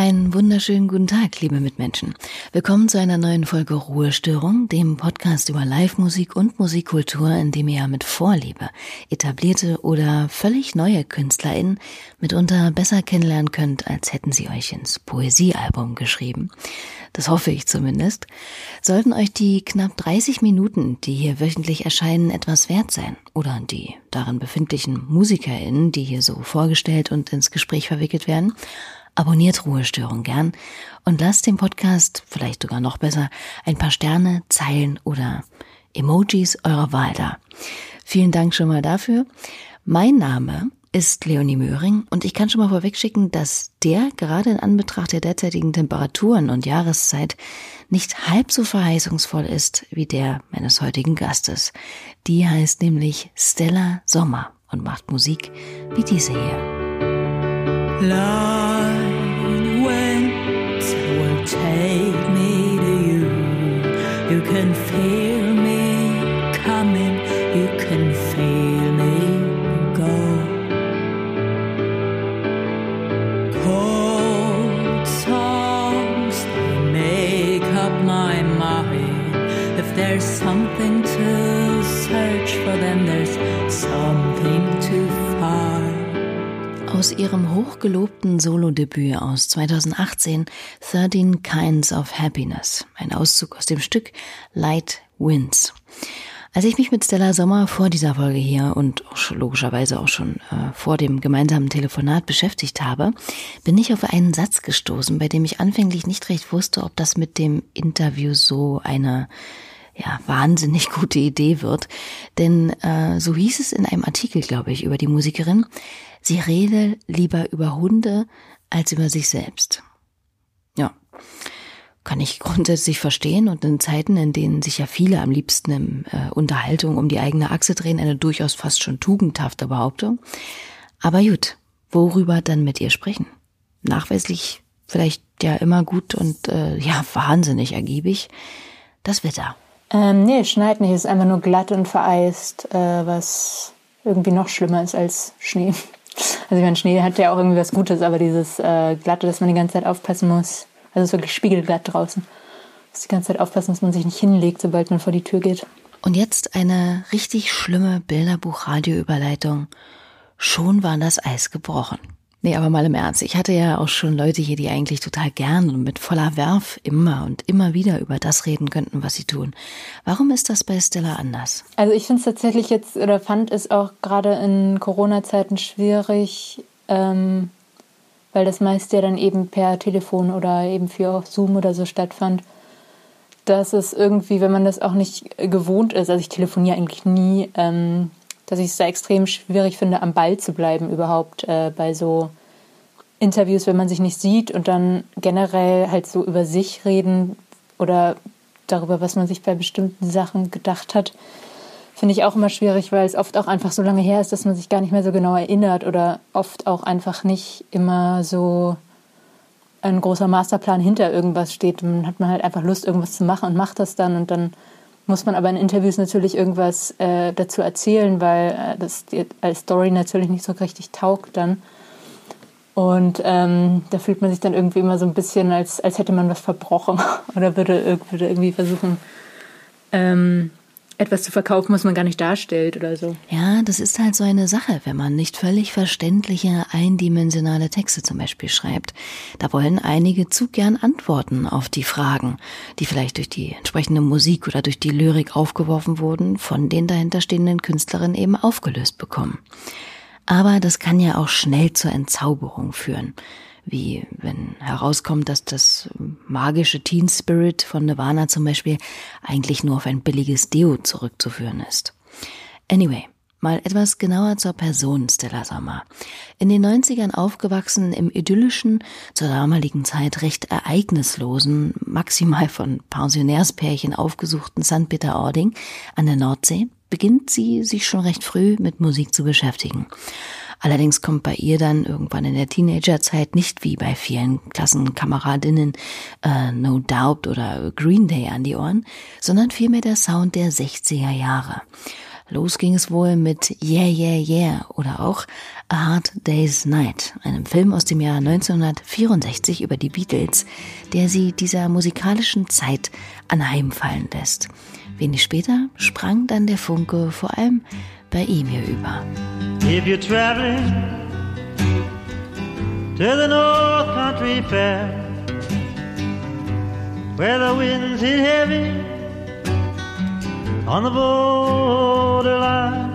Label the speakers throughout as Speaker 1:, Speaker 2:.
Speaker 1: Einen wunderschönen guten Tag, liebe Mitmenschen. Willkommen zu einer neuen Folge Ruhestörung, dem Podcast über Live-Musik und Musikkultur, in dem ihr mit Vorliebe etablierte oder völlig neue KünstlerInnen mitunter besser kennenlernen könnt, als hätten sie euch ins Poesiealbum geschrieben. Das hoffe ich zumindest. Sollten euch die knapp 30 Minuten, die hier wöchentlich erscheinen, etwas wert sein oder die darin befindlichen MusikerInnen, die hier so vorgestellt und ins Gespräch verwickelt werden, Abonniert Ruhestörung gern und lasst dem Podcast, vielleicht sogar noch besser, ein paar Sterne, Zeilen oder Emojis eurer Wahl da. Vielen Dank schon mal dafür. Mein Name ist Leonie Möhring und ich kann schon mal vorwegschicken, dass der gerade in Anbetracht der derzeitigen Temperaturen und Jahreszeit nicht halb so verheißungsvoll ist wie der meines heutigen Gastes. Die heißt nämlich Stella Sommer und macht Musik wie diese hier. Line take me to you. You can feel me coming, you can feel me go. Cold songs, they make up my mind. If there's something to Aus ihrem hochgelobten Solodebüt aus 2018 13 Kinds of Happiness, ein Auszug aus dem Stück Light Winds. Als ich mich mit Stella Sommer vor dieser Folge hier und logischerweise auch schon äh, vor dem gemeinsamen Telefonat beschäftigt habe, bin ich auf einen Satz gestoßen, bei dem ich anfänglich nicht recht wusste, ob das mit dem Interview so eine ja, wahnsinnig gute Idee wird. Denn äh, so hieß es in einem Artikel, glaube ich, über die Musikerin, Sie rede lieber über Hunde als über sich selbst. Ja, kann ich grundsätzlich verstehen und in Zeiten, in denen sich ja viele am liebsten in äh, Unterhaltung um die eigene Achse drehen, eine durchaus fast schon tugendhafte Behauptung. Aber gut, worüber dann mit ihr sprechen? Nachweislich vielleicht ja immer gut und äh, ja wahnsinnig ergiebig. Das Wetter.
Speaker 2: Ähm, nee, schneit nicht, ist einfach nur glatt und vereist, äh, was irgendwie noch schlimmer ist als Schnee. Also ich meine, Schnee hat ja auch irgendwie was Gutes, aber dieses äh, Glatte, dass man die ganze Zeit aufpassen muss. Also es ist wirklich spiegelglatt draußen. Muss die ganze Zeit aufpassen, dass man sich nicht hinlegt, sobald man vor die Tür geht.
Speaker 1: Und jetzt eine richtig schlimme Bilderbuch-Radio-Überleitung. Schon war das Eis gebrochen. Nee, aber mal im Ernst. Ich hatte ja auch schon Leute hier, die eigentlich total gern und mit voller Werf immer und immer wieder über das reden könnten, was sie tun. Warum ist das bei Stella anders?
Speaker 2: Also ich finde es tatsächlich jetzt oder fand es auch gerade in Corona-Zeiten schwierig, ähm, weil das meist ja dann eben per Telefon oder eben für Zoom oder so stattfand. Dass es irgendwie, wenn man das auch nicht gewohnt ist, also ich telefoniere eigentlich nie, ähm, dass ich es da extrem schwierig finde, am Ball zu bleiben überhaupt äh, bei so Interviews, wenn man sich nicht sieht und dann generell halt so über sich reden oder darüber, was man sich bei bestimmten Sachen gedacht hat, finde ich auch immer schwierig, weil es oft auch einfach so lange her ist, dass man sich gar nicht mehr so genau erinnert oder oft auch einfach nicht immer so ein großer Masterplan hinter irgendwas steht. Dann hat man halt einfach Lust, irgendwas zu machen und macht das dann und dann muss man aber in Interviews natürlich irgendwas äh, dazu erzählen, weil äh, das als Story natürlich nicht so richtig taugt dann. Und ähm, da fühlt man sich dann irgendwie immer so ein bisschen, als, als hätte man was verbrochen oder würde, würde irgendwie versuchen, ähm, etwas zu verkaufen, was man gar nicht darstellt oder so.
Speaker 1: Ja, das ist halt so eine Sache, wenn man nicht völlig verständliche, eindimensionale Texte zum Beispiel schreibt. Da wollen einige zu gern Antworten auf die Fragen, die vielleicht durch die entsprechende Musik oder durch die Lyrik aufgeworfen wurden, von den dahinterstehenden Künstlerinnen eben aufgelöst bekommen. Aber das kann ja auch schnell zur Entzauberung führen wie wenn herauskommt, dass das magische Teen Spirit von Nirvana zum Beispiel eigentlich nur auf ein billiges Deo zurückzuführen ist. Anyway, mal etwas genauer zur Person Stella Sommer. In den 90ern aufgewachsen im idyllischen, zur damaligen Zeit recht ereignislosen, maximal von Pensionärspärchen aufgesuchten St. Peter-Ording an der Nordsee, beginnt sie sich schon recht früh mit Musik zu beschäftigen. Allerdings kommt bei ihr dann irgendwann in der Teenagerzeit nicht wie bei vielen Klassenkameradinnen äh, No Doubt oder Green Day an die Ohren, sondern vielmehr der Sound der 60er Jahre. Los ging es wohl mit Yeah, Yeah, Yeah oder auch A Hard Day's Night, einem Film aus dem Jahr 1964 über die Beatles, der sie dieser musikalischen Zeit anheimfallen lässt. Wenig später sprang dann der Funke vor allem bei ihm hier über. If you're traveling to the North Country Fair, where the winds hit heavy on the borderline.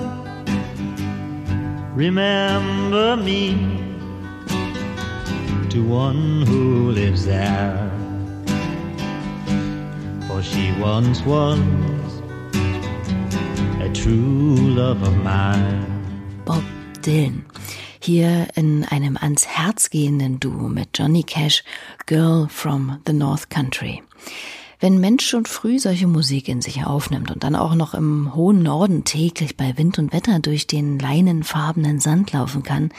Speaker 1: Remember me to one who lives there. For she once was a true love of mine. Bob Dylan. Hier in einem ans Herz gehenden Duo mit Johnny Cash, Girl from the North Country. Wenn Mensch schon früh solche Musik in sich aufnimmt und dann auch noch im hohen Norden täglich bei Wind und Wetter durch den leinenfarbenen Sand laufen kann,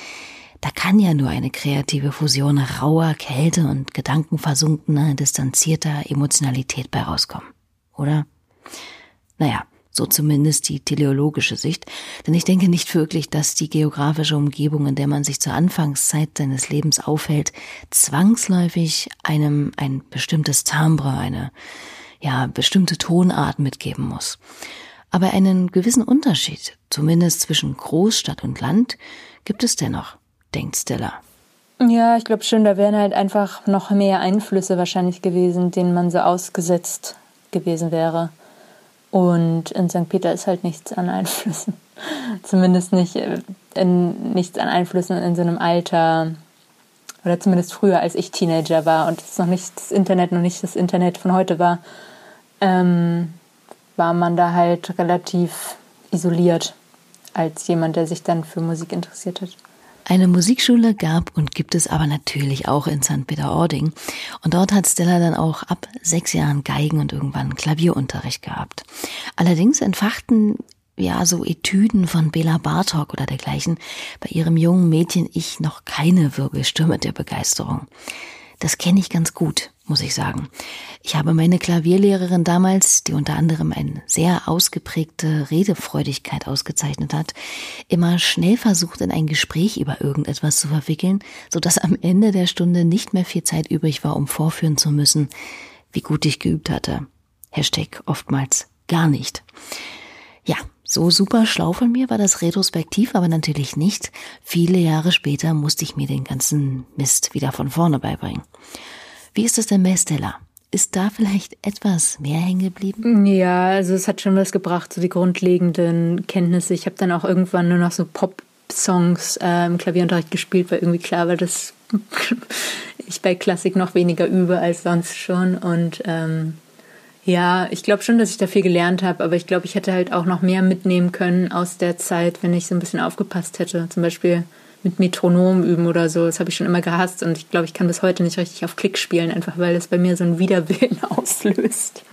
Speaker 1: da kann ja nur eine kreative Fusion rauer Kälte und gedankenversunkener, distanzierter Emotionalität bei rauskommen. Oder? Naja, so zumindest die teleologische Sicht. Denn ich denke nicht wirklich, dass die geografische Umgebung, in der man sich zur Anfangszeit seines Lebens aufhält, zwangsläufig einem ein bestimmtes Timbre, eine ja, bestimmte Tonart mitgeben muss. Aber einen gewissen Unterschied, zumindest zwischen Großstadt und Land, gibt es dennoch, denkt Stella.
Speaker 2: Ja, ich glaube schon, da wären halt einfach noch mehr Einflüsse wahrscheinlich gewesen, denen man so ausgesetzt gewesen wäre. Und in St. Peter ist halt nichts an Einflüssen. zumindest nicht äh, in, nichts an Einflüssen in so einem Alter. Oder zumindest früher, als ich Teenager war und es noch nicht das Internet, noch nicht das Internet von heute war, ähm, war man da halt relativ isoliert als jemand, der sich dann für Musik interessiert hat.
Speaker 1: Eine Musikschule gab und gibt es aber natürlich auch in St. Peter-Ording. Und dort hat Stella dann auch ab sechs Jahren Geigen und irgendwann Klavierunterricht gehabt. Allerdings entfachten ja, so Etüden von Bela Bartok oder dergleichen bei ihrem jungen Mädchen ich noch keine Wirbelstürme der Begeisterung. Das kenne ich ganz gut, muss ich sagen. Ich habe meine Klavierlehrerin damals, die unter anderem eine sehr ausgeprägte Redefreudigkeit ausgezeichnet hat, immer schnell versucht, in ein Gespräch über irgendetwas zu verwickeln, so dass am Ende der Stunde nicht mehr viel Zeit übrig war, um vorführen zu müssen, wie gut ich geübt hatte. Hashtag oftmals gar nicht. Ja, so super schlau von mir war das retrospektiv, aber natürlich nicht. Viele Jahre später musste ich mir den ganzen Mist wieder von vorne beibringen. Wie ist es denn bei Stella? Ist da vielleicht etwas mehr hängen geblieben?
Speaker 2: Ja, also es hat schon was gebracht, so die grundlegenden Kenntnisse. Ich habe dann auch irgendwann nur noch so Pop-Songs äh, im Klavierunterricht gespielt, weil irgendwie klar war, dass ich bei Klassik noch weniger übe als sonst schon. Und ähm, ja, ich glaube schon, dass ich da viel gelernt habe, aber ich glaube, ich hätte halt auch noch mehr mitnehmen können aus der Zeit, wenn ich so ein bisschen aufgepasst hätte. Zum Beispiel mit Metronom üben oder so. Das habe ich schon immer gehasst und ich glaube, ich kann bis heute nicht richtig auf Klick spielen, einfach weil es bei mir so ein Widerwillen auslöst.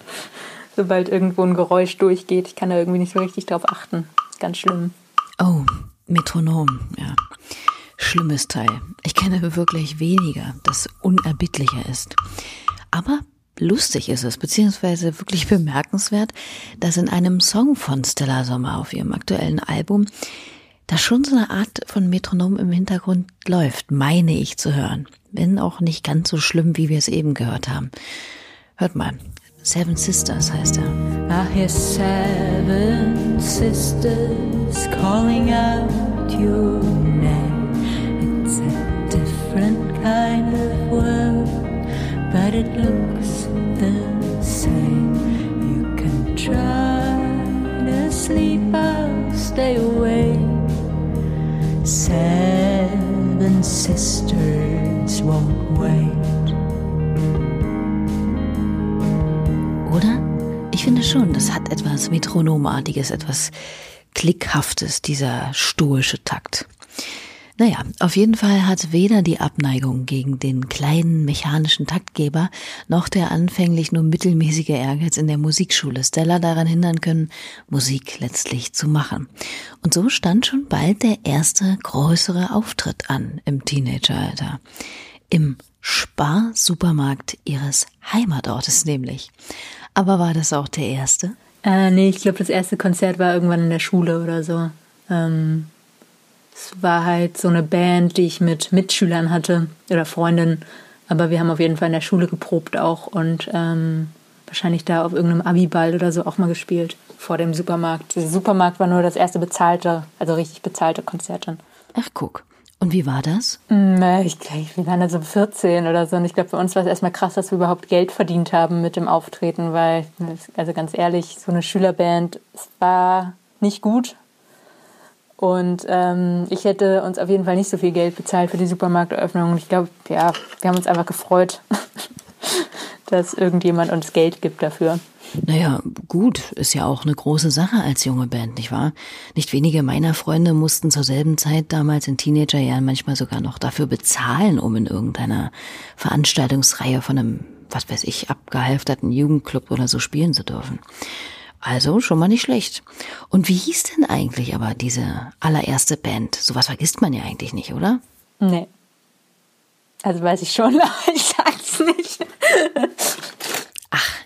Speaker 2: Sobald irgendwo ein Geräusch durchgeht, ich kann da irgendwie nicht so richtig drauf achten. Ganz schlimm.
Speaker 1: Oh, Metronom, ja. Schlimmes Teil. Ich kenne wirklich weniger, das unerbittlicher ist. Aber Lustig ist es, beziehungsweise wirklich bemerkenswert, dass in einem Song von Stella Sommer auf ihrem aktuellen Album da schon so eine Art von Metronom im Hintergrund läuft, meine ich zu hören. Wenn auch nicht ganz so schlimm, wie wir es eben gehört haben. Hört mal. Seven Sisters heißt er. I hear seven sisters calling out your name. It's a different kind of world, but it looks Oder? Ich finde schon, das hat etwas Metronomartiges, etwas Klickhaftes, dieser stoische Takt. Naja, auf jeden Fall hat weder die Abneigung gegen den kleinen mechanischen Taktgeber noch der anfänglich nur mittelmäßige Ehrgeiz in der Musikschule Stella daran hindern können, Musik letztlich zu machen. Und so stand schon bald der erste größere Auftritt an im Teenageralter. Im Spar-Supermarkt ihres Heimatortes nämlich. Aber war das auch der erste?
Speaker 2: Äh, nee, ich glaube, das erste Konzert war irgendwann in der Schule oder so. Ähm, es war halt so eine Band, die ich mit Mitschülern hatte oder Freundinnen. Aber wir haben auf jeden Fall in der Schule geprobt auch und ähm, wahrscheinlich da auf irgendeinem Abiball oder so auch mal gespielt vor dem Supermarkt. Der Supermarkt war nur das erste bezahlte, also richtig bezahlte Konzert dann.
Speaker 1: Ach, guck. Und wie war das?
Speaker 2: Mm, ich glaube, wir waren da so 14 oder so. Und ich glaube, für uns war es erstmal krass, dass wir überhaupt Geld verdient haben mit dem Auftreten, weil, also ganz ehrlich, so eine Schülerband, es war nicht gut. Und ähm, ich hätte uns auf jeden Fall nicht so viel Geld bezahlt für die Supermarkteröffnung. Ich glaube, ja, wir haben uns einfach gefreut, dass irgendjemand uns Geld gibt dafür.
Speaker 1: Naja, gut, ist ja auch eine große Sache als junge Band, nicht wahr? Nicht wenige meiner Freunde mussten zur selben Zeit damals in Teenagerjahren manchmal sogar noch dafür bezahlen, um in irgendeiner Veranstaltungsreihe von einem, was weiß ich, abgehalfterten Jugendclub oder so spielen zu dürfen. Also schon mal nicht schlecht. Und wie hieß denn eigentlich aber diese allererste Band? Sowas vergisst man ja eigentlich nicht, oder?
Speaker 2: Nee. Also weiß ich schon, aber ich sag's nicht.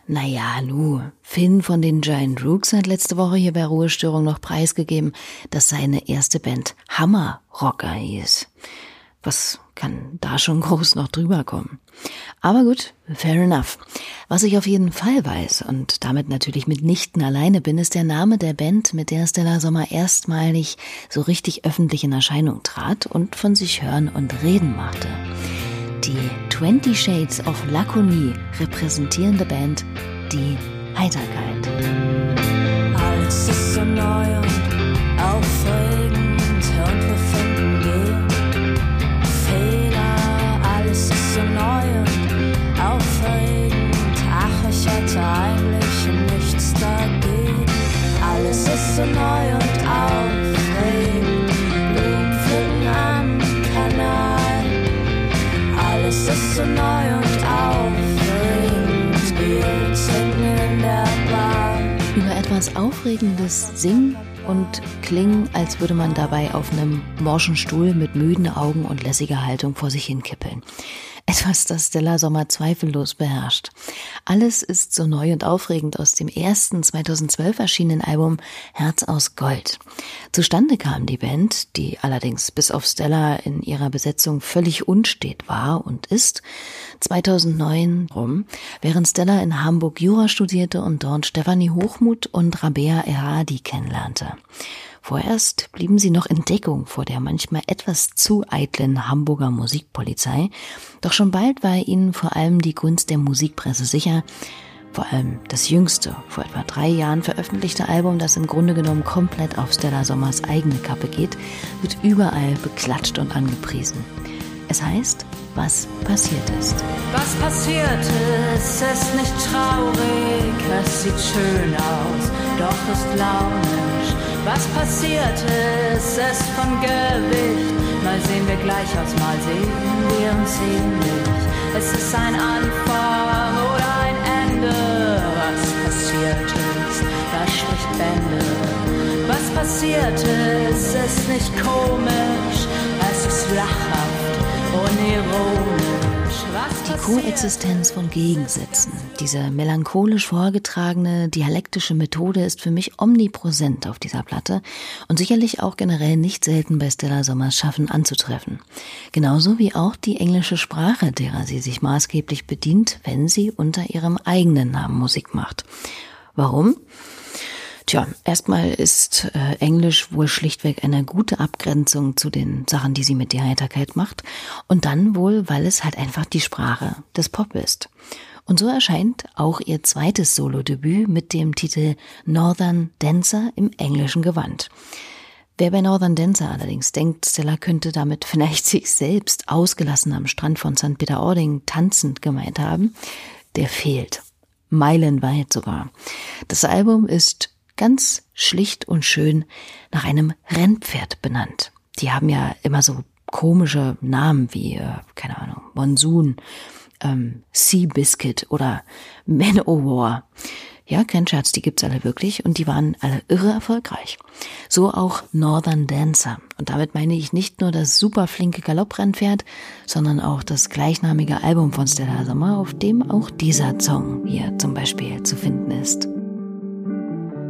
Speaker 1: Naja, nu, Finn von den Giant Rooks hat letzte Woche hier bei Ruhestörung noch preisgegeben, dass seine erste Band Hammer Rocker hieß. Was kann da schon groß noch drüber kommen? Aber gut, fair enough. Was ich auf jeden Fall weiß und damit natürlich mitnichten alleine bin, ist der Name der Band, mit der Stella Sommer erstmalig so richtig öffentlich in Erscheinung trat und von sich hören und reden machte. Die 20 Shades of Lakonie repräsentierende Band, die Heiterkeit.
Speaker 3: Alles ist so neu und aufregend
Speaker 1: klingen, als würde man dabei auf einem morschen Stuhl mit müden Augen und lässiger Haltung vor sich hinkippeln. Etwas, das Stella Sommer zweifellos beherrscht. Alles ist so neu und aufregend aus dem ersten 2012 erschienenen Album Herz aus Gold. Zustande kam die Band, die allerdings bis auf Stella in ihrer Besetzung völlig unstet war und ist, 2009 rum, während Stella in Hamburg Jura studierte und dort Stefanie Hochmuth und Rabea Erhadi kennenlernte. Vorerst blieben sie noch in Deckung vor der manchmal etwas zu eitlen Hamburger Musikpolizei, doch schon bald war ihnen vor allem die Gunst der Musikpresse sicher, vor allem das jüngste, vor etwa drei Jahren veröffentlichte Album, das im Grunde genommen komplett auf Stella Sommers eigene Kappe geht, wird überall beklatscht und angepriesen. Es heißt, was passiert ist.
Speaker 3: Was passiert ist, ist nicht traurig, es sieht schön aus, doch ist launisch. Was passiert ist, ist von Gewicht. Mal sehen wir gleich aus, mal sehen wir uns ähnlich. Es ist ein Anfang oder ein Ende. Was passiert ist, das spricht Bände. Was passiert ist, ist nicht komisch, es ist lachhaft unironisch.
Speaker 1: Koexistenz von Gegensätzen, diese melancholisch vorgetragene dialektische Methode ist für mich omnipräsent auf dieser Platte und sicherlich auch generell nicht selten bei Stella Sommers Schaffen anzutreffen. Genauso wie auch die englische Sprache, derer sie sich maßgeblich bedient, wenn sie unter ihrem eigenen Namen Musik macht. Warum? Tja, erstmal ist äh, Englisch wohl schlichtweg eine gute Abgrenzung zu den Sachen, die sie mit der Heiterkeit macht. Und dann wohl, weil es halt einfach die Sprache des Pop ist. Und so erscheint auch ihr zweites Solodebüt mit dem Titel Northern Dancer im englischen Gewand. Wer bei Northern Dancer allerdings denkt, Stella könnte damit vielleicht sich selbst ausgelassen am Strand von St. Peter-Ording tanzend gemeint haben, der fehlt. Meilenweit sogar. Das Album ist ganz schlicht und schön nach einem Rennpferd benannt. Die haben ja immer so komische Namen wie, äh, keine Ahnung, Monsoon, ähm, Sea Biscuit oder Manowar. Ja, kein Scherz, die gibt's alle wirklich und die waren alle irre erfolgreich. So auch Northern Dancer. Und damit meine ich nicht nur das super flinke Galopprennpferd, sondern auch das gleichnamige Album von Stella Sommer, auf dem auch dieser Song hier zum Beispiel zu finden ist.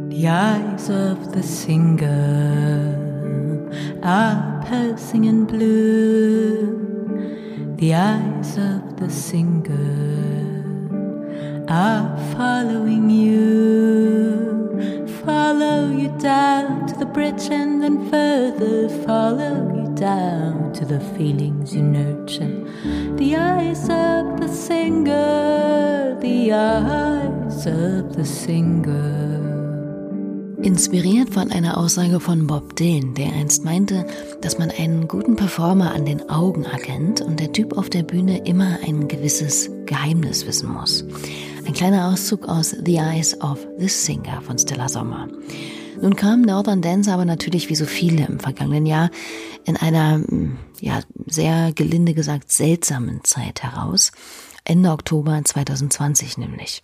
Speaker 3: The eyes of the singer are passing in blue. The eyes of the singer are following you. Follow you down to the bridge and then further follow you down to the feelings you nurture. The eyes of the singer, the eyes of the singer.
Speaker 1: Inspiriert von einer Aussage von Bob Dylan, der einst meinte, dass man einen guten Performer an den Augen erkennt und der Typ auf der Bühne immer ein gewisses Geheimnis wissen muss. Ein kleiner Auszug aus The Eyes of the Singer von Stella Sommer. Nun kam Northern Dance aber natürlich wie so viele im vergangenen Jahr in einer, ja, sehr gelinde gesagt seltsamen Zeit heraus. Ende Oktober 2020 nämlich.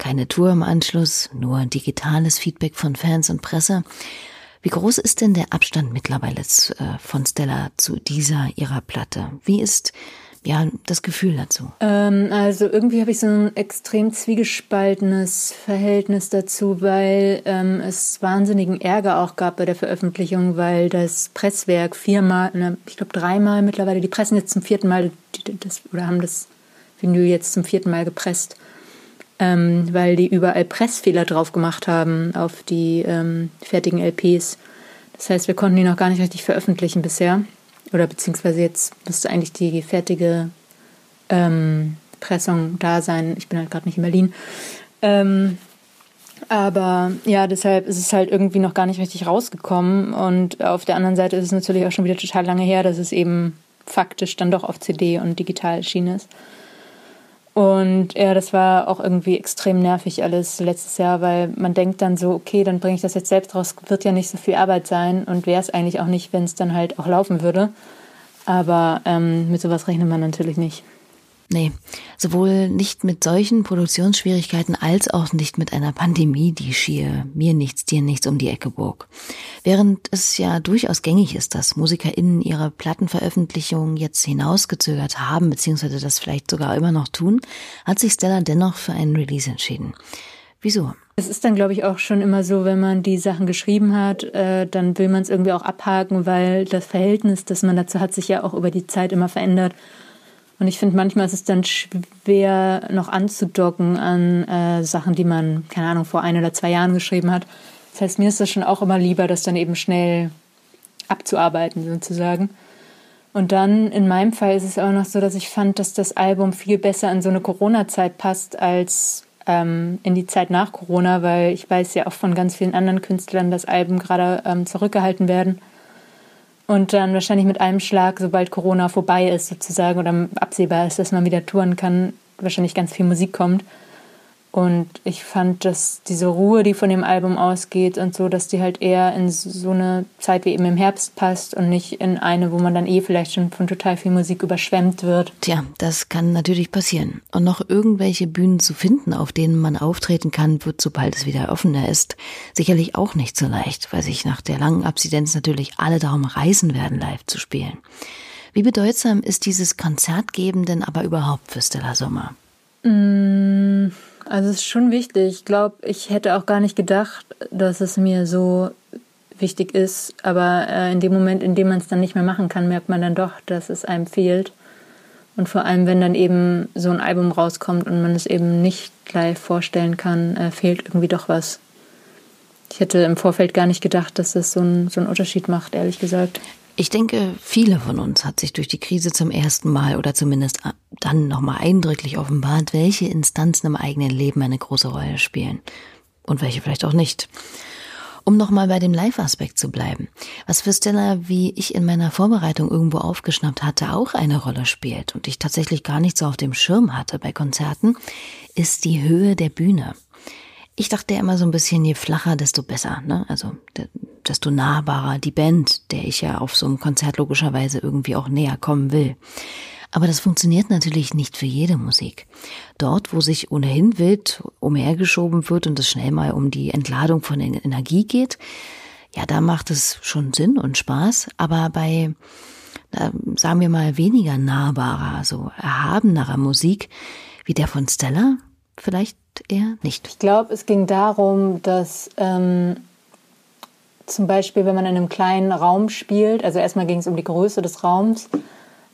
Speaker 1: Keine Tour im Anschluss, nur digitales Feedback von Fans und Presse. Wie groß ist denn der Abstand mittlerweile äh, von Stella zu dieser ihrer Platte? Wie ist ja, das Gefühl dazu?
Speaker 2: Ähm, also irgendwie habe ich so ein extrem zwiegespaltenes Verhältnis dazu, weil ähm, es wahnsinnigen Ärger auch gab bei der Veröffentlichung, weil das Presswerk viermal, ne, ich glaube dreimal mittlerweile, die pressen jetzt zum vierten Mal das, oder haben das Vinyl jetzt zum vierten Mal gepresst, ähm, weil die überall Pressfehler drauf gemacht haben auf die ähm, fertigen LPs. Das heißt, wir konnten die noch gar nicht richtig veröffentlichen bisher. Oder beziehungsweise jetzt müsste eigentlich die fertige ähm, Pressung da sein. Ich bin halt gerade nicht in Berlin. Ähm, aber ja, deshalb ist es halt irgendwie noch gar nicht richtig rausgekommen. Und auf der anderen Seite ist es natürlich auch schon wieder total lange her, dass es eben faktisch dann doch auf CD und digital erschienen ist. Und ja, das war auch irgendwie extrem nervig alles letztes Jahr, weil man denkt dann so, okay, dann bringe ich das jetzt selbst raus, wird ja nicht so viel Arbeit sein und wäre es eigentlich auch nicht, wenn es dann halt auch laufen würde. Aber ähm, mit sowas rechnet man natürlich nicht.
Speaker 1: Nee, sowohl nicht mit solchen Produktionsschwierigkeiten als auch nicht mit einer Pandemie, die schier mir nichts, dir nichts um die Ecke bog. Während es ja durchaus gängig ist, dass MusikerInnen ihre Plattenveröffentlichungen jetzt hinausgezögert haben, beziehungsweise das vielleicht sogar immer noch tun, hat sich Stella dennoch für einen Release entschieden. Wieso?
Speaker 2: Es ist dann, glaube ich, auch schon immer so, wenn man die Sachen geschrieben hat, äh, dann will man es irgendwie auch abhaken, weil das Verhältnis, das man dazu hat, sich ja auch über die Zeit immer verändert. Und ich finde, manchmal ist es dann schwer, noch anzudocken an äh, Sachen, die man, keine Ahnung, vor ein oder zwei Jahren geschrieben hat. Das heißt, mir ist das schon auch immer lieber, das dann eben schnell abzuarbeiten, sozusagen. Und dann in meinem Fall ist es auch noch so, dass ich fand, dass das Album viel besser in so eine Corona-Zeit passt als ähm, in die Zeit nach Corona, weil ich weiß ja auch von ganz vielen anderen Künstlern, dass Alben gerade ähm, zurückgehalten werden und dann wahrscheinlich mit einem Schlag, sobald Corona vorbei ist sozusagen oder absehbar ist, dass man wieder touren kann, wahrscheinlich ganz viel Musik kommt. Und ich fand, dass diese Ruhe, die von dem Album ausgeht und so, dass die halt eher in so eine Zeit wie eben im Herbst passt und nicht in eine, wo man dann eh vielleicht schon von total viel Musik überschwemmt wird.
Speaker 1: Tja, das kann natürlich passieren. Und noch irgendwelche Bühnen zu finden, auf denen man auftreten kann, wird, sobald es wieder offener ist, sicherlich auch nicht so leicht, weil sich nach der langen Absidenz natürlich alle darum reißen werden, live zu spielen. Wie bedeutsam ist dieses Konzertgeben denn aber überhaupt für Stella Sommer?
Speaker 2: Mmh also es ist schon wichtig. Ich glaube, ich hätte auch gar nicht gedacht, dass es mir so wichtig ist. Aber äh, in dem Moment, in dem man es dann nicht mehr machen kann, merkt man dann doch, dass es einem fehlt. Und vor allem, wenn dann eben so ein Album rauskommt und man es eben nicht gleich vorstellen kann, äh, fehlt irgendwie doch was. Ich hätte im Vorfeld gar nicht gedacht, dass das so, ein, so einen Unterschied macht, ehrlich gesagt.
Speaker 1: Ich denke, viele von uns hat sich durch die Krise zum ersten Mal oder zumindest dann nochmal eindrücklich offenbart, welche Instanzen im eigenen Leben eine große Rolle spielen und welche vielleicht auch nicht. Um nochmal bei dem Live-Aspekt zu bleiben, was für Stella, wie ich in meiner Vorbereitung irgendwo aufgeschnappt hatte, auch eine Rolle spielt und ich tatsächlich gar nicht so auf dem Schirm hatte bei Konzerten, ist die Höhe der Bühne. Ich dachte immer so ein bisschen, je flacher, desto besser. Ne? Also desto nahbarer die Band, der ich ja auf so einem Konzert logischerweise irgendwie auch näher kommen will. Aber das funktioniert natürlich nicht für jede Musik. Dort, wo sich ohnehin wild umhergeschoben wird und es schnell mal um die Entladung von Energie geht, ja, da macht es schon Sinn und Spaß. Aber bei, sagen wir mal, weniger nahbarer, so erhabenerer Musik, wie der von Stella, vielleicht sagt er nicht.
Speaker 2: Ich glaube, es ging darum, dass ähm, zum Beispiel, wenn man in einem kleinen Raum spielt, also erstmal ging es um die Größe des Raums,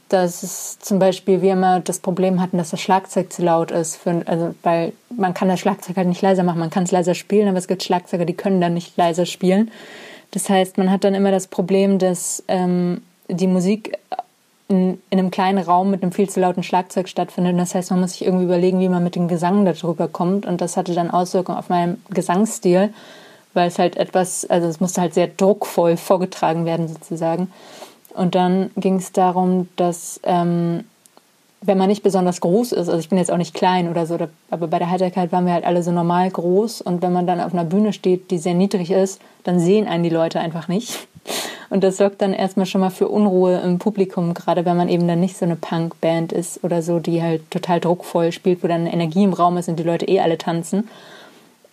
Speaker 2: dass es zum Beispiel wir immer das Problem hatten, dass das Schlagzeug zu laut ist. Für, also, weil man kann das Schlagzeug halt nicht leiser machen. Man kann es leiser spielen, aber es gibt Schlagzeuger, die können dann nicht leiser spielen. Das heißt, man hat dann immer das Problem, dass ähm, die Musik in, in, einem kleinen Raum mit einem viel zu lauten Schlagzeug stattfindet. Das heißt, man muss sich irgendwie überlegen, wie man mit dem Gesang darüber kommt. Und das hatte dann Auswirkungen auf meinen Gesangsstil, weil es halt etwas, also es musste halt sehr druckvoll vorgetragen werden sozusagen. Und dann ging es darum, dass ähm, wenn man nicht besonders groß ist, also ich bin jetzt auch nicht klein oder so, aber bei der Heiterkeit waren wir halt alle so normal groß und wenn man dann auf einer Bühne steht, die sehr niedrig ist, dann sehen einen die Leute einfach nicht. Und das sorgt dann erstmal schon mal für Unruhe im Publikum, gerade wenn man eben dann nicht so eine Punkband ist oder so, die halt total druckvoll spielt, wo dann Energie im Raum ist und die Leute eh alle tanzen.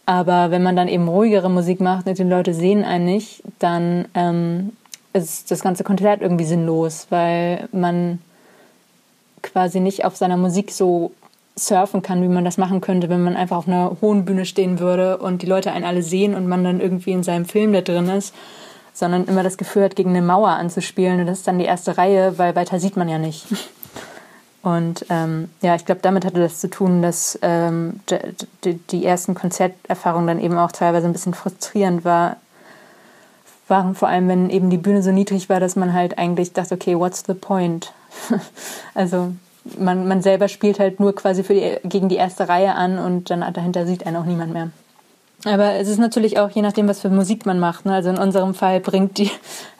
Speaker 2: Aber wenn man dann eben ruhigere Musik macht und die Leute sehen einen nicht, dann ähm, ist das ganze Konzert irgendwie sinnlos, weil man quasi nicht auf seiner Musik so surfen kann, wie man das machen könnte, wenn man einfach auf einer hohen Bühne stehen würde und die Leute einen alle sehen und man dann irgendwie in seinem Film da drin ist, sondern immer das Gefühl hat, gegen eine Mauer anzuspielen und das ist dann die erste Reihe, weil weiter sieht man ja nicht. Und ähm, ja, ich glaube, damit hatte das zu tun, dass ähm, die, die ersten Konzerterfahrungen dann eben auch teilweise ein bisschen frustrierend war, waren, vor allem wenn eben die Bühne so niedrig war, dass man halt eigentlich dachte, okay, what's the point? also man, man selber spielt halt nur quasi für die, gegen die erste Reihe an und dann dahinter sieht einen auch niemand mehr. Aber es ist natürlich auch je nachdem, was für Musik man macht. Ne? Also in unserem Fall bringt die,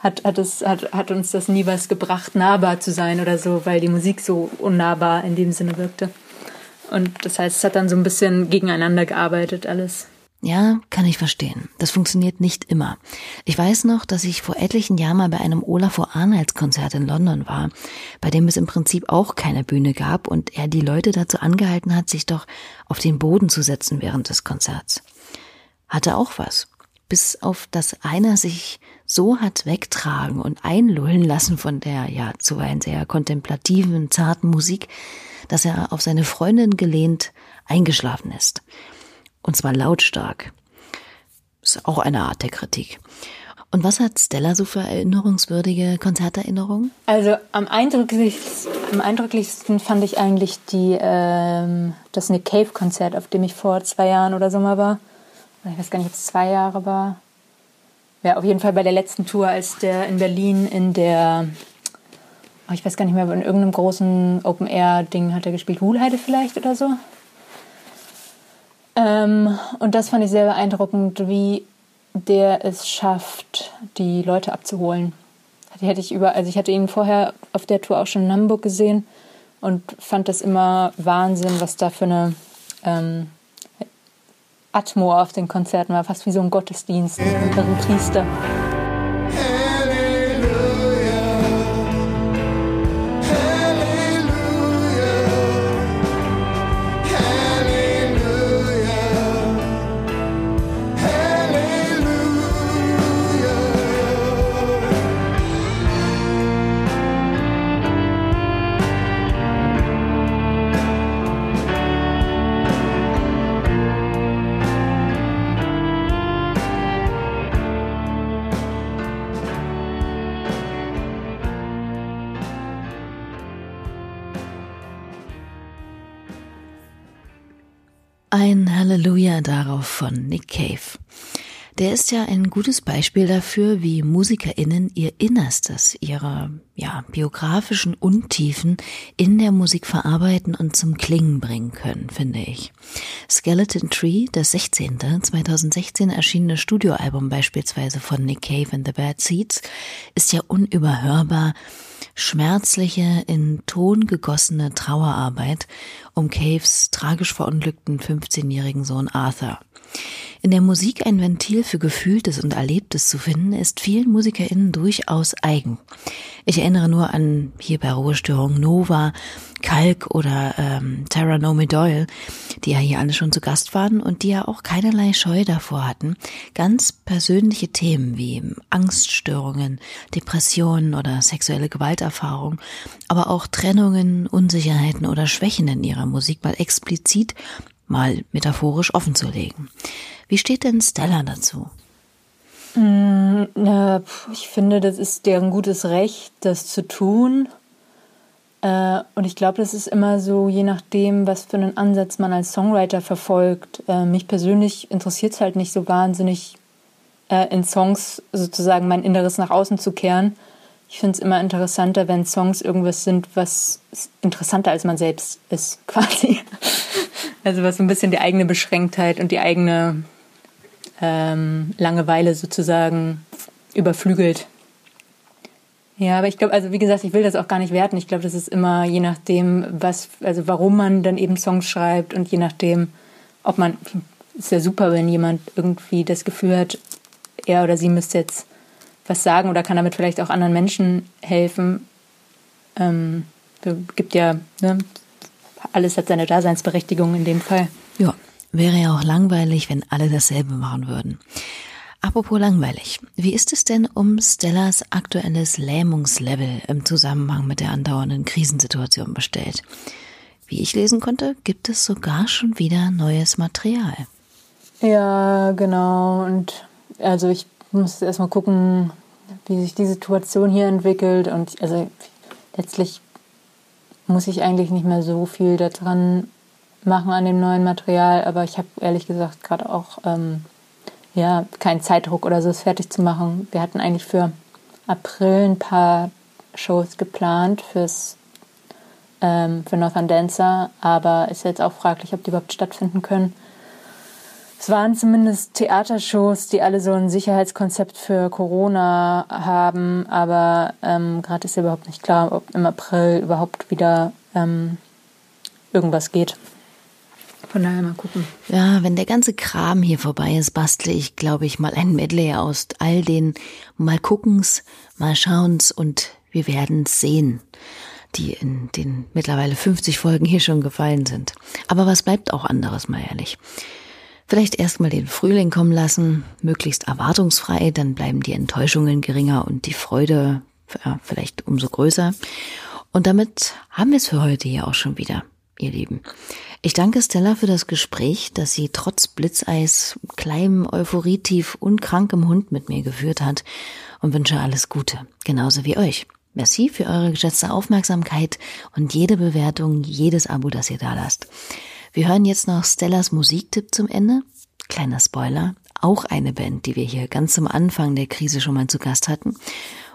Speaker 2: hat, hat, es, hat, hat uns das nie was gebracht, nahbar zu sein oder so, weil die Musik so unnahbar in dem Sinne wirkte. Und das heißt, es hat dann so ein bisschen gegeneinander gearbeitet alles.
Speaker 1: Ja, kann ich verstehen. Das funktioniert nicht immer. Ich weiß noch, dass ich vor etlichen Jahren mal bei einem Olafur Arnolds Konzert in London war, bei dem es im Prinzip auch keine Bühne gab und er die Leute dazu angehalten hat, sich doch auf den Boden zu setzen während des Konzerts. Hatte auch was. Bis auf das einer sich so hat wegtragen und einlullen lassen von der ja zuweilen sehr kontemplativen, zarten Musik, dass er auf seine Freundin gelehnt eingeschlafen ist. Und zwar lautstark. Ist auch eine Art der Kritik. Und was hat Stella so für erinnerungswürdige Konzerterinnerungen?
Speaker 2: Also am eindrücklichsten, am eindrücklichsten fand ich eigentlich die, ähm, das Nick Cave Konzert, auf dem ich vor zwei Jahren oder so mal war. Ich weiß gar nicht, ob es zwei Jahre war. Ja, auf jeden Fall bei der letzten Tour, als der in Berlin in der, oh, ich weiß gar nicht mehr, in irgendeinem großen Open-Air-Ding hat er gespielt. Wuhlheide vielleicht oder so? Ähm, und das fand ich sehr beeindruckend, wie der es schafft, die Leute abzuholen. Die hätte ich über, also ich hatte ihn vorher auf der Tour auch schon in Hamburg gesehen und fand das immer Wahnsinn, was da für eine ähm, Atmo auf den Konzerten war, fast wie so ein Gottesdienst mit einem Priester.
Speaker 1: Ein Halleluja darauf von Nick Cave. Der ist ja ein gutes Beispiel dafür, wie MusikerInnen ihr Innerstes, ihre, ja, biografischen Untiefen in der Musik verarbeiten und zum Klingen bringen können, finde ich. Skeleton Tree, das 16., 2016 erschienene Studioalbum beispielsweise von Nick Cave and the Bad Seeds, ist ja unüberhörbar schmerzliche, in Ton gegossene Trauerarbeit um Caves tragisch verunglückten 15-jährigen Sohn Arthur. In der Musik ein Ventil für Gefühltes und Erlebtes zu finden, ist vielen MusikerInnen durchaus eigen. Ich erinnere nur an hier bei Ruhestörung Nova, Kalk oder ähm, Tara Nomi Doyle, die ja hier alle schon zu Gast waren und die ja auch keinerlei Scheu davor hatten, ganz persönliche Themen wie Angststörungen, Depressionen oder sexuelle Gewalterfahrung, aber auch Trennungen, Unsicherheiten oder Schwächen in ihrer Musik mal explizit mal metaphorisch offenzulegen. Wie steht denn Stella dazu?
Speaker 2: Mm, ich finde, das ist deren gutes Recht, das zu tun. Äh, und ich glaube, das ist immer so, je nachdem, was für einen Ansatz man als Songwriter verfolgt. Äh, mich persönlich interessiert es halt nicht so wahnsinnig, äh, in Songs sozusagen mein Inneres nach außen zu kehren. Ich finde es immer interessanter, wenn Songs irgendwas sind, was interessanter als man selbst ist, quasi. Also was so ein bisschen die eigene Beschränktheit und die eigene ähm, Langeweile sozusagen überflügelt. Ja, aber ich glaube, also wie gesagt, ich will das auch gar nicht werten. Ich glaube, das ist immer je nachdem, was, also warum man dann eben Songs schreibt und je nachdem, ob man, ist ja super, wenn jemand irgendwie das Gefühl hat, er oder sie müsste jetzt was sagen oder kann damit vielleicht auch anderen Menschen helfen. Ähm, gibt ja, ne, alles hat seine Daseinsberechtigung in dem Fall.
Speaker 1: Ja, wäre ja auch langweilig, wenn alle dasselbe machen würden. Apropos langweilig. Wie ist es denn um Stellas aktuelles Lähmungslevel im Zusammenhang mit der andauernden Krisensituation bestellt? Wie ich lesen konnte, gibt es sogar schon wieder neues Material.
Speaker 2: Ja, genau. Und also ich muss erstmal gucken, wie sich die Situation hier entwickelt. Und also letztlich muss ich eigentlich nicht mehr so viel daran machen an dem neuen Material, aber ich habe ehrlich gesagt gerade auch ähm, ja, keinen Zeitdruck oder so, es fertig zu machen. Wir hatten eigentlich für April ein paar Shows geplant fürs ähm, für Northern Dancer, aber ist jetzt auch fraglich, ob die überhaupt stattfinden können. Es waren zumindest Theatershows, die alle so ein Sicherheitskonzept für Corona haben, aber ähm, gerade ist ja überhaupt nicht klar, ob im April überhaupt wieder ähm, irgendwas geht. Von daher mal gucken.
Speaker 1: Ja, wenn der ganze Kram hier vorbei ist, bastle ich, glaube ich, mal ein Medley aus all den mal guckens, mal schauens und wir werden's sehen, die in den mittlerweile 50 Folgen hier schon gefallen sind. Aber was bleibt auch anderes, mal ehrlich. Vielleicht erstmal den Frühling kommen lassen, möglichst erwartungsfrei, dann bleiben die Enttäuschungen geringer und die Freude ja, vielleicht umso größer. Und damit haben wir es für heute hier auch schon wieder, ihr Lieben. Ich danke Stella für das Gespräch, das sie trotz Blitzeis, kleinem Euphorietief und krankem Hund mit mir geführt hat und wünsche alles Gute, genauso wie euch. Merci für eure geschätzte Aufmerksamkeit und jede Bewertung, jedes Abo, das ihr da lasst. Wir hören jetzt noch Stellas Musiktipp zum Ende. Kleiner Spoiler, auch eine Band, die wir hier ganz zum Anfang der Krise schon mal zu Gast hatten.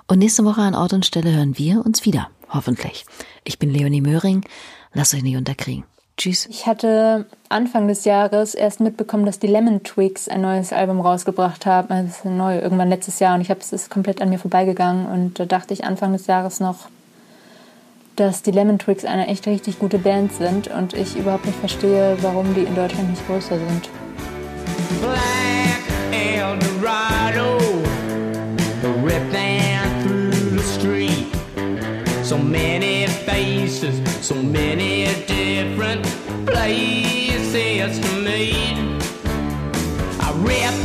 Speaker 1: Und nächste Woche an Ort und Stelle hören wir uns wieder, hoffentlich. Ich bin Leonie Möhring, lasst euch nicht unterkriegen. Tschüss.
Speaker 2: Ich hatte Anfang des Jahres erst mitbekommen, dass die Lemon Twigs ein neues Album rausgebracht haben. Also neu, irgendwann letztes Jahr. Und ich habe es ist komplett an mir vorbeigegangen. Und da dachte ich Anfang des Jahres noch, dass die Lemon Twigs eine echt richtig gute Band sind und ich überhaupt nicht verstehe, warum die in Deutschland nicht größer sind. Black Eldorado, ripping through the street. So many faces, so many different places to meet. I rip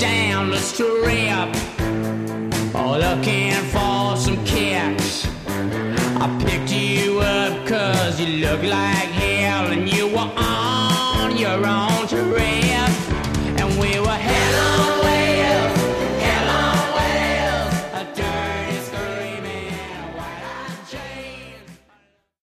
Speaker 2: down the strip, looking for. I picked you up cause you look like hell and you were on your own